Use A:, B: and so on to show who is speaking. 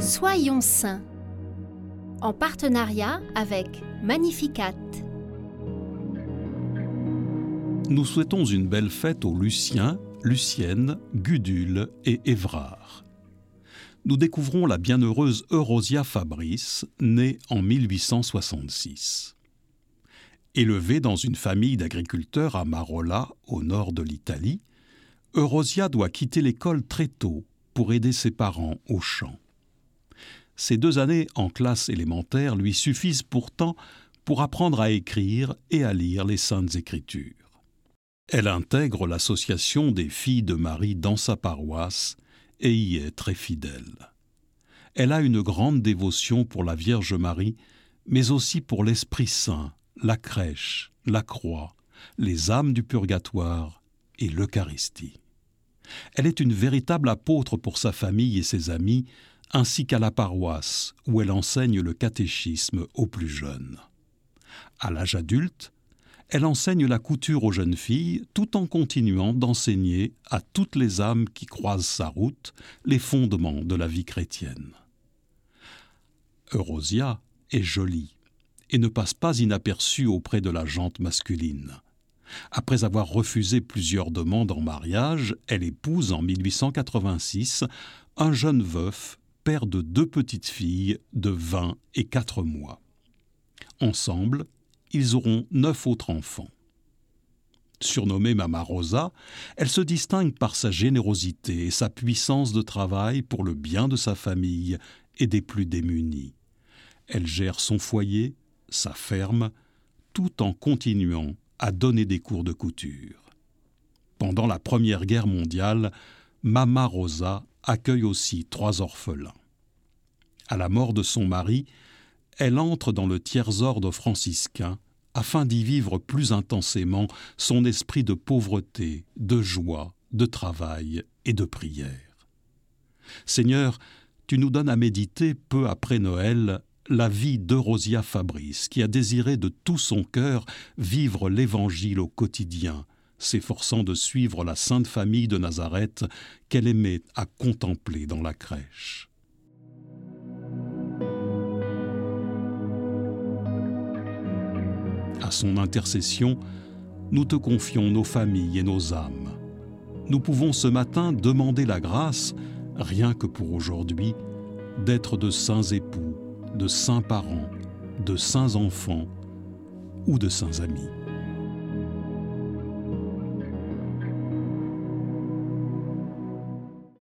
A: Soyons saints en partenariat avec Magnificat.
B: Nous souhaitons une belle fête aux Luciens, Lucienne, Gudule et Évrard. Nous découvrons la bienheureuse Eurosia Fabrice, née en 1866. Élevée dans une famille d'agriculteurs à Marola, au nord de l'Italie, Eurosia doit quitter l'école très tôt pour aider ses parents au champ. Ces deux années en classe élémentaire lui suffisent pourtant pour apprendre à écrire et à lire les saintes écritures. Elle intègre l'association des filles de Marie dans sa paroisse et y est très fidèle. Elle a une grande dévotion pour la Vierge Marie, mais aussi pour l'Esprit Saint, la crèche, la croix, les âmes du purgatoire et l'Eucharistie. Elle est une véritable apôtre pour sa famille et ses amis, ainsi qu'à la paroisse, où elle enseigne le catéchisme aux plus jeunes. À l'âge adulte, elle enseigne la couture aux jeunes filles tout en continuant d'enseigner à toutes les âmes qui croisent sa route les fondements de la vie chrétienne. Eurosia est jolie et ne passe pas inaperçue auprès de la jante masculine. Après avoir refusé plusieurs demandes en mariage, elle épouse en 1886 un jeune veuf, père de deux petites filles de 20 et 4 mois. Ensemble, ils auront neuf autres enfants. Surnommée Mama Rosa, elle se distingue par sa générosité et sa puissance de travail pour le bien de sa famille et des plus démunis. Elle gère son foyer, sa ferme, tout en continuant à donner des cours de couture. Pendant la Première Guerre mondiale, Mama Rosa accueille aussi trois orphelins. À la mort de son mari, elle entre dans le tiers-ordre franciscain afin d'y vivre plus intensément son esprit de pauvreté, de joie, de travail et de prière. Seigneur, tu nous donnes à méditer peu après Noël la vie d'Eurosia Fabrice, qui a désiré de tout son cœur vivre l'Évangile au quotidien, s'efforçant de suivre la Sainte Famille de Nazareth qu'elle aimait à contempler dans la crèche. À son intercession, nous te confions nos familles et nos âmes. Nous pouvons ce matin demander la grâce, rien que pour aujourd'hui, d'être de saints époux, de saints parents, de saints enfants ou de saints amis.